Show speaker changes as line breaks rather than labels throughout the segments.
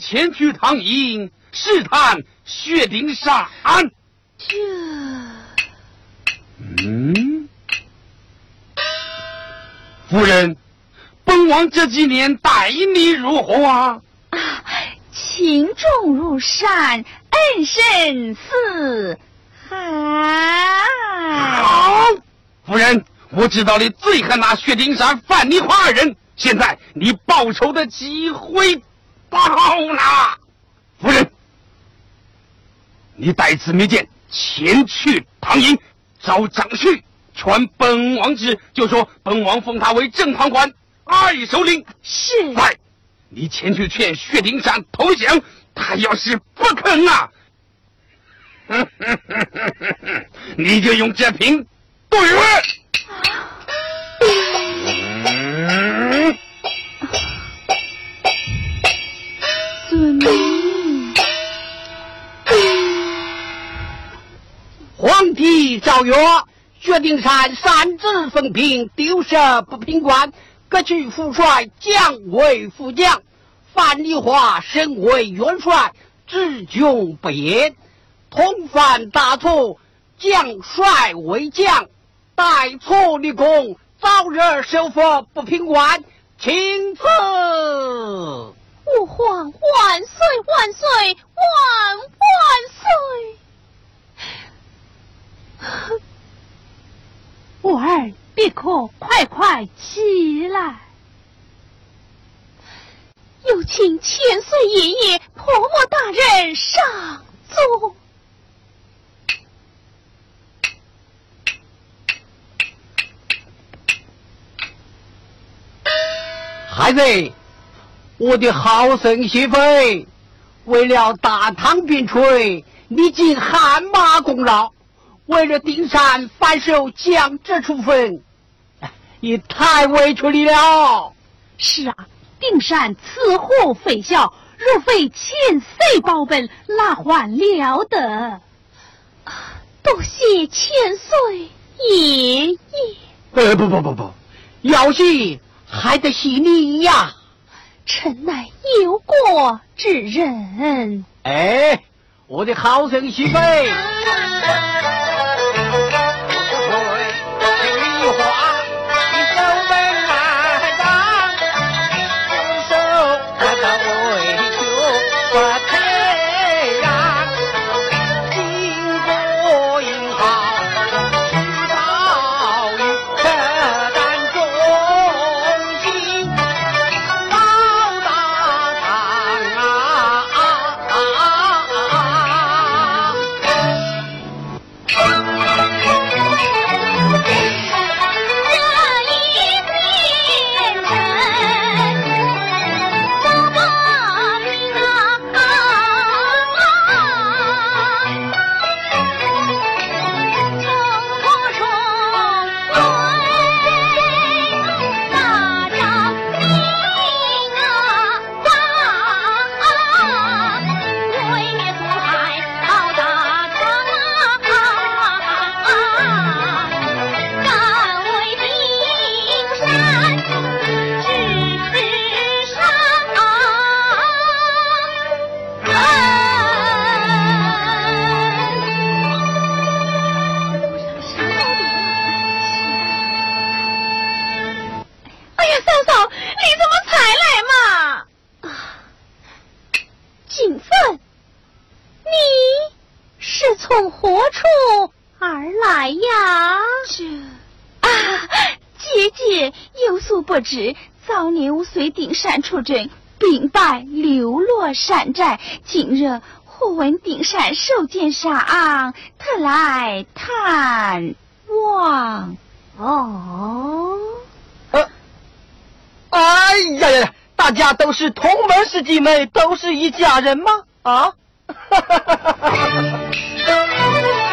前去唐营试探薛丁山。
这，
嗯，夫人，本王这几年待你如何啊？
啊，情重如山，恩深似海。
好，夫人，我知道你最恨那薛丁山、犯你华二人，现在你报仇的机会到了。夫人，你带此密件。前去唐营找张旭，传本王旨，就说本王封他为正堂官二首领。
是。
来，你前去劝薛丁山投降，他要是不肯啊，你就用这瓶对
皇帝诏曰：薛丁山擅自奉平，丢失不平官，各取副帅，降为副将；范丽华身为元帅，治军不严，同犯大错，将帅为将，代错立功，早日收复不平官，请赐。
吾皇万岁万岁万万岁！
我儿，别可快快起来！
有请千岁爷爷、婆婆大人上座。
孩子，我的好生媳妇，为了大唐边陲，历尽汗马功劳。为了丁山反受降职处分，也太委屈你了。
是啊，丁山此祸非小，若非千岁保本，哪还了得？
多谢千岁爷爷。
呃，不不不不，要谢还得谢你呀。
臣乃有过之人。
哎，我的好生媳妇。
丁山出征，兵败流落山寨。今日忽闻丁山受箭杀，特来探望。
哦，呃，哎呀呀，大家都是同门师弟妹，都是一家人吗？啊？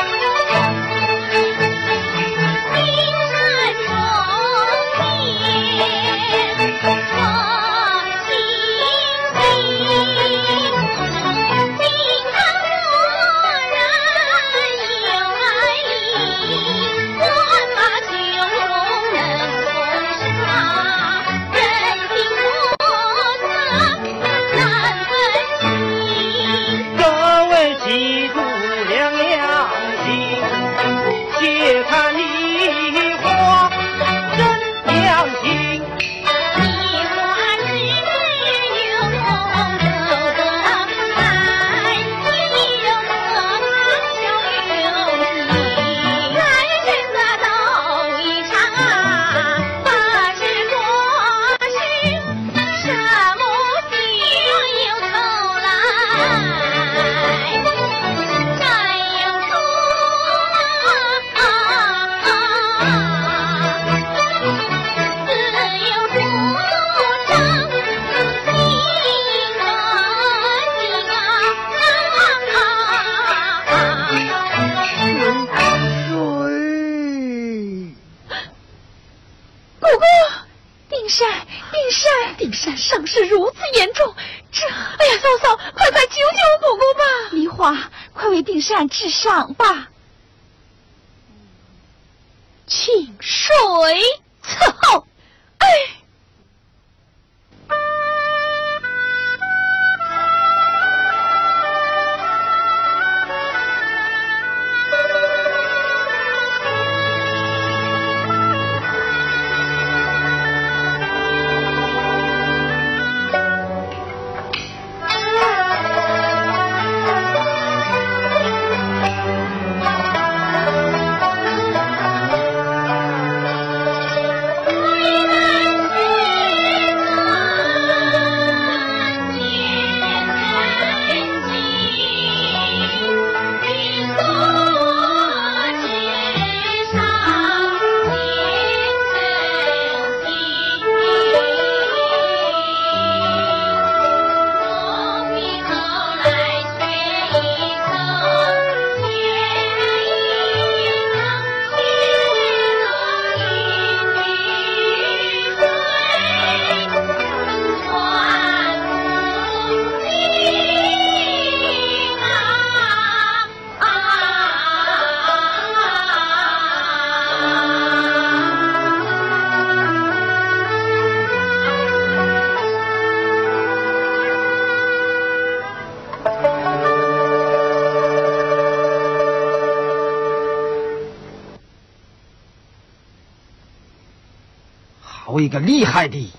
一个厉害的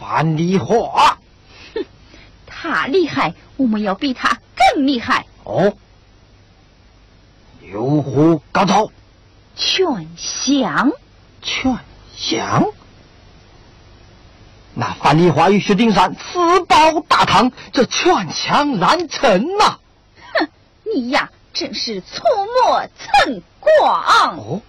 樊梨花，
哼，他厉害，我们要比他更厉害。
哦，有何高招？
劝降，
劝降。那樊梨花与薛丁山自报大唐，这劝降难成呐！
哼，你呀，真是粗末蹭光。
哦。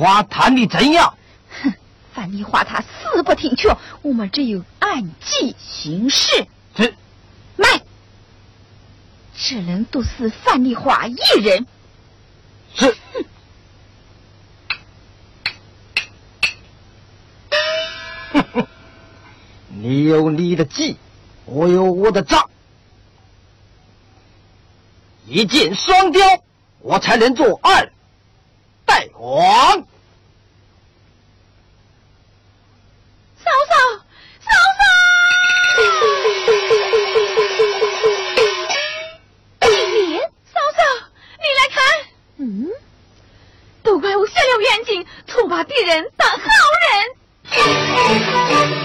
与范丽华谈的怎样？
哼，范丽华他死不听劝，我们只有按计行事。只能毒死范丽华一人。
你有你的计，我有我的账，一箭双雕，我才能做二代王。
嫂嫂，嫂嫂，金莲，嫂嫂，你来看，嗯，都怪我下了冤情，错把敌人当好人。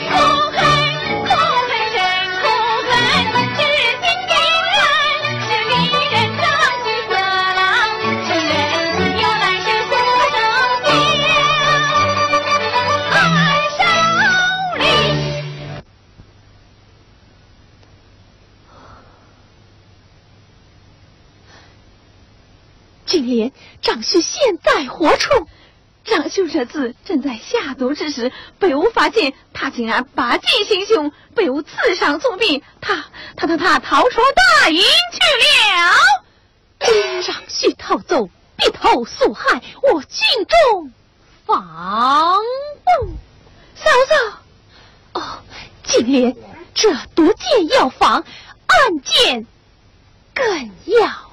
金莲，张旭现在何处？张秀这次正在下毒之时，被我发现，他竟然拔剑行凶，被我刺伤重病，他他他他逃出大营去了。张旭逃走，必投所害，我尽忠防不。嫂嫂，哦，金莲，这毒箭要防，暗箭更要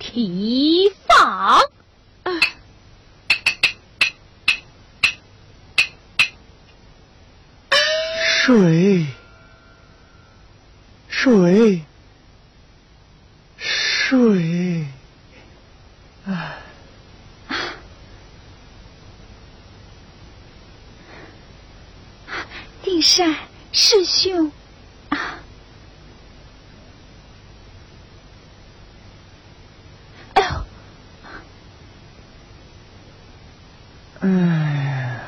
提防。
水，水，水，啊！
定山师兄，啊！哎呦，
哎。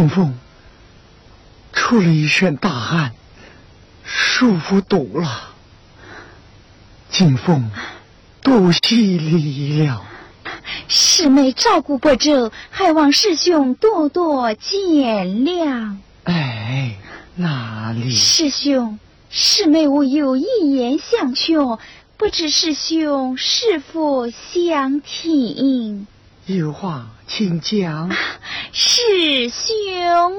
金凤出了一身大汗，舒服多了。金凤多犀利了，
师妹照顾不周，还望师兄多多见谅。
哎，哪里？
师兄，师妹我有一言相劝，不知师兄是否相听？
有话请讲。
师兄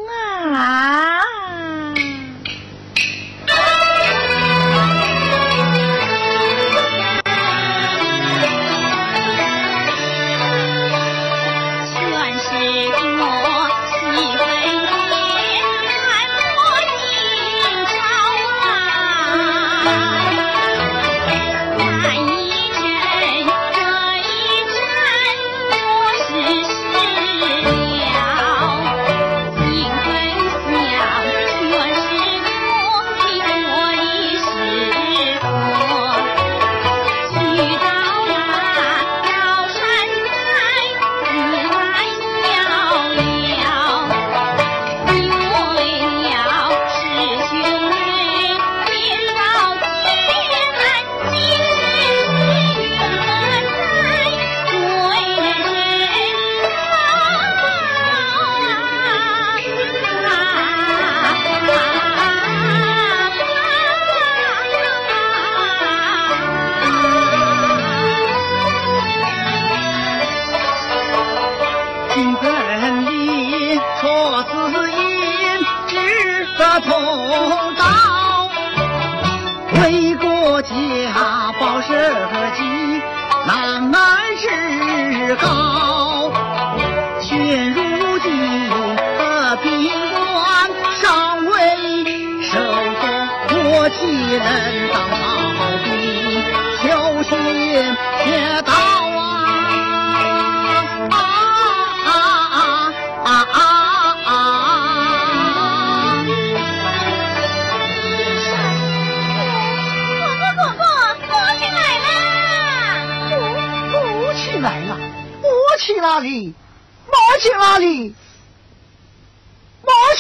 啊！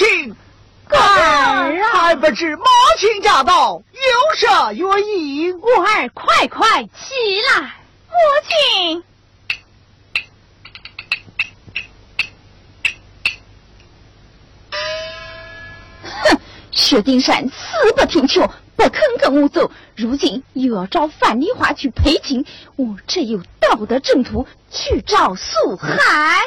亲，
儿啊，
还不知母亲驾到，有什原因？
我儿快快起来，
母亲。哼，薛丁山死不听劝，不肯跟我走，如今又要找范丽华去赔情，我只有道德正途去找素海。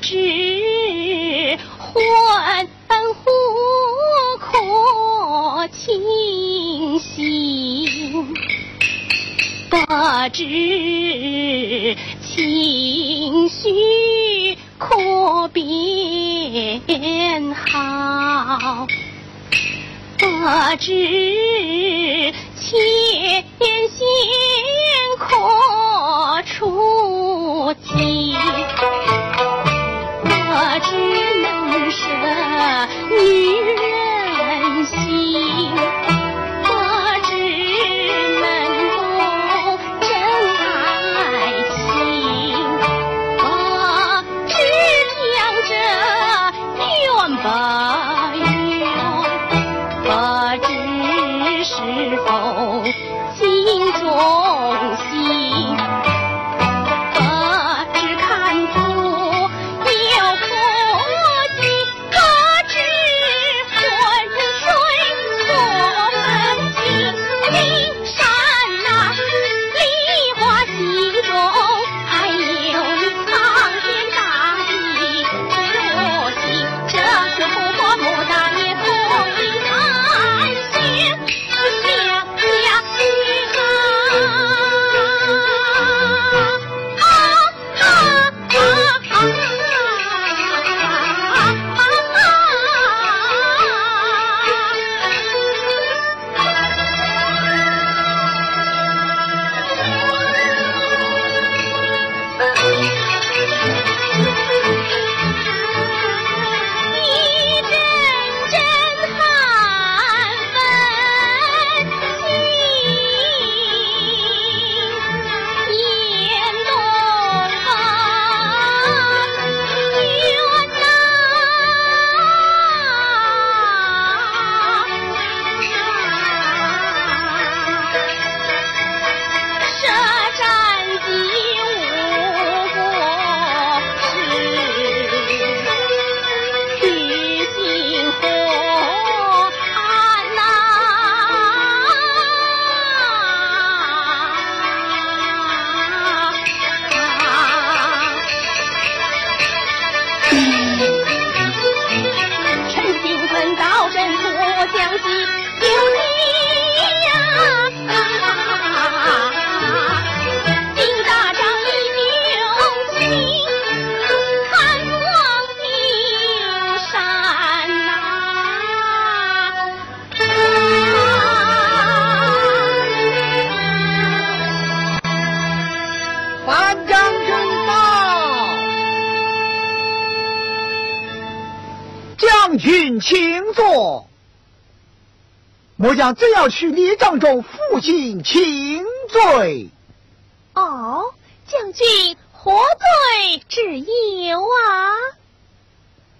知魂虎空。
我清醒，不知情绪可变好，不知前线可出击。我只能舍女
正要去李帐中负荆请罪。
哦，将军何罪之有啊？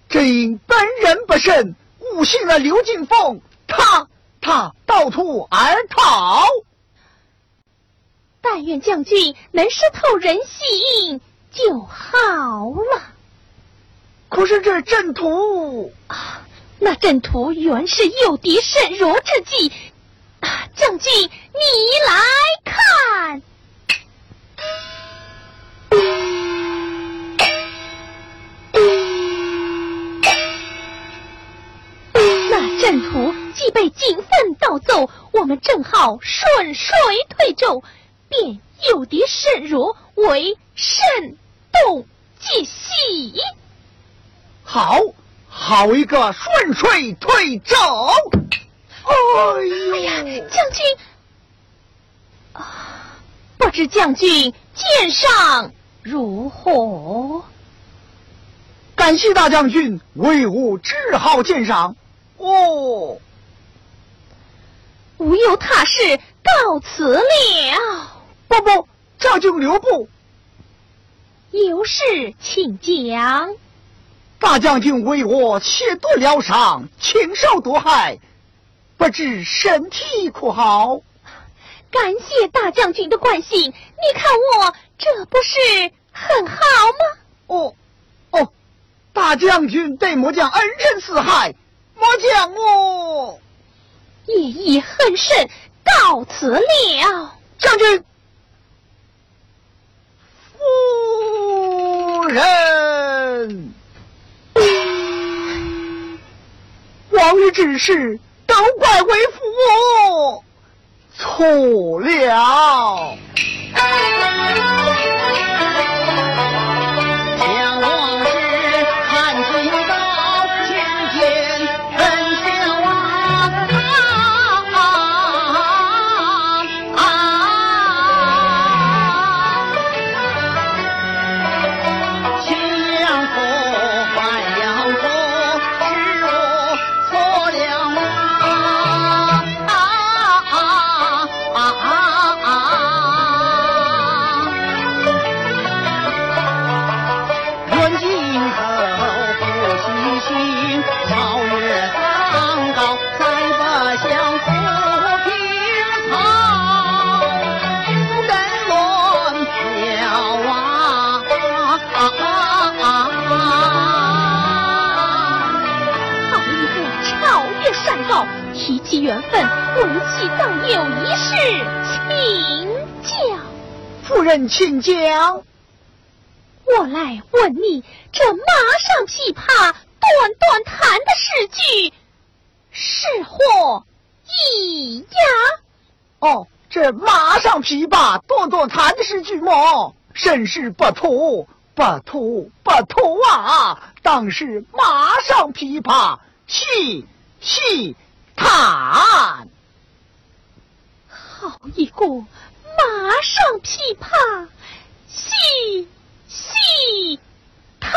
只因本人不慎误信了刘金凤，他他盗图而逃。
但愿将军能识透人心就好了。
可是这阵图
啊，那阵图原是诱敌甚弱之计。啊，将军你来看。那阵图既被警分盗走，我们正好顺水推舟，便诱敌甚弱，为慎动计喜。
好，好一个顺水推舟！哎
呀，将军啊，不知将军剑上如何？
感谢大将军为我治好剑伤。哦，
无有他事，告辞了。
不不，将军留步。
有事请讲。
大将军为我切夺疗伤，亲手夺害，不知身体可好？
感谢大将军的关心，你看我这不是很好吗？
哦哦，大将军对末将恩人似海，末将哦
夜已恨甚，告辞了。
将军，夫人，今日之事，都怪为父错了。
人
请教。我来问你，这马上琵琶断断弹的诗句，是或意呀？
哦，这马上琵琶断断弹的诗句么？甚是不妥，不妥，不妥啊！当是马上琵琶细细弹。
好一个爬上琵琶细细弹。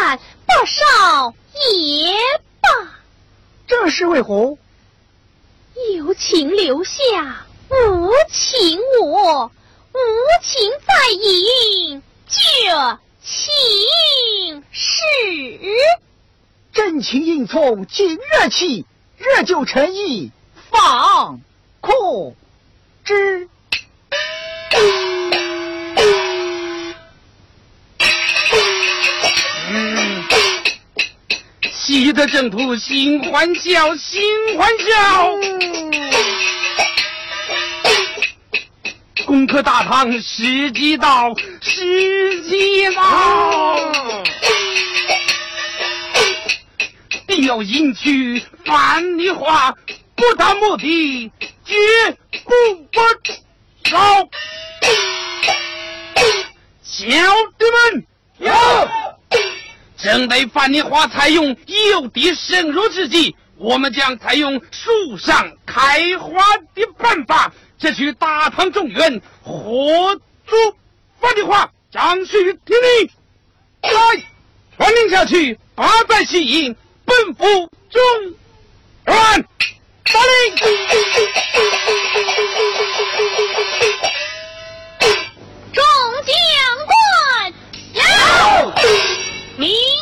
情之
善不少也罢。
这是为何？
有情留下，无情我，无情在饮，这情始。
真情应从今日起，日久成意，方可知。
喜得正途心欢笑，心欢笑。攻克大唐时机到，时机到。定要迎娶樊梨花，不达目的绝不罢手。小弟们，有。正待樊梨花采用诱敌深入之计，我们将采用树上开花的办法，这取大唐中原，活捉樊梨花。张旭听令，来，传令下去，八寨西营。奔赴中原，打令！
众将官，有 Me?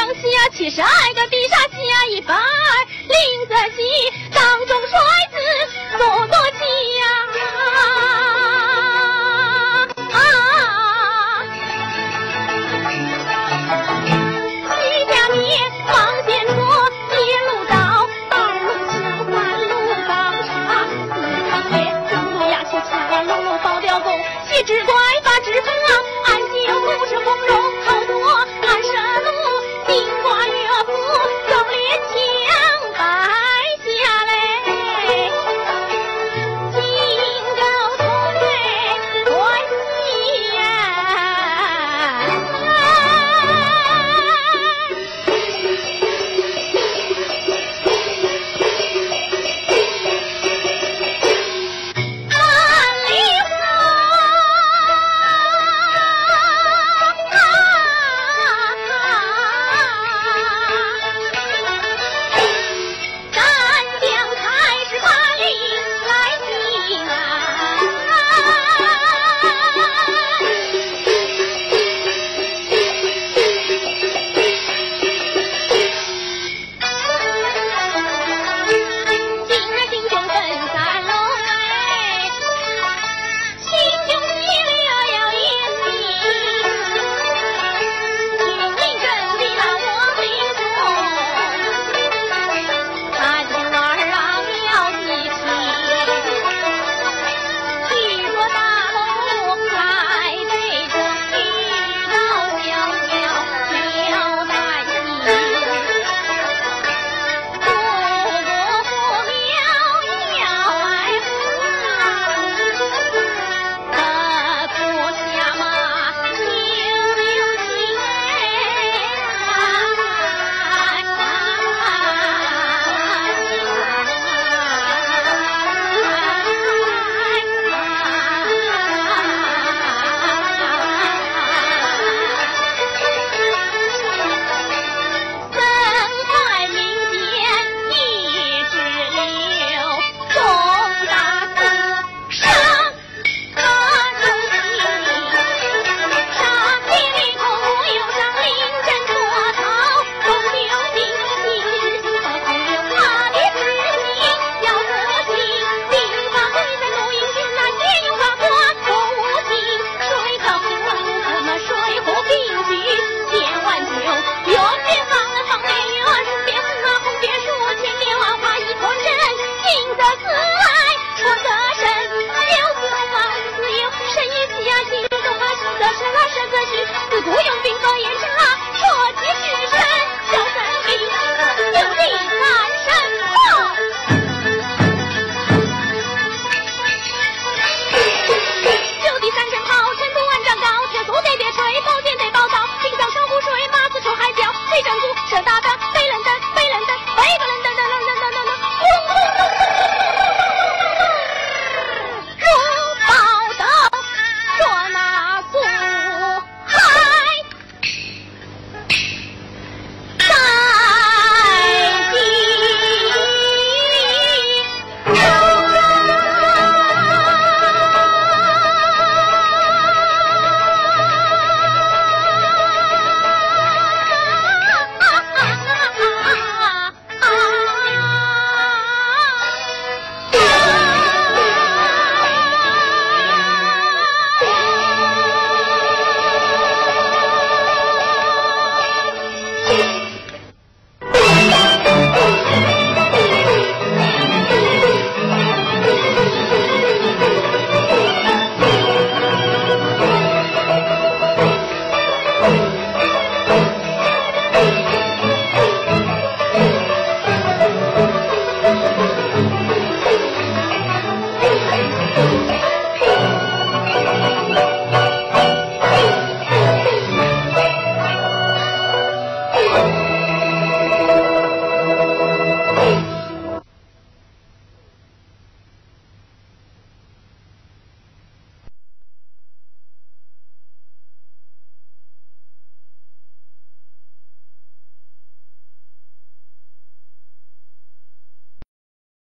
当心，七十二个地煞，加，一百二零则计，当中帅子莫多欺呀。只怪把纸风啊！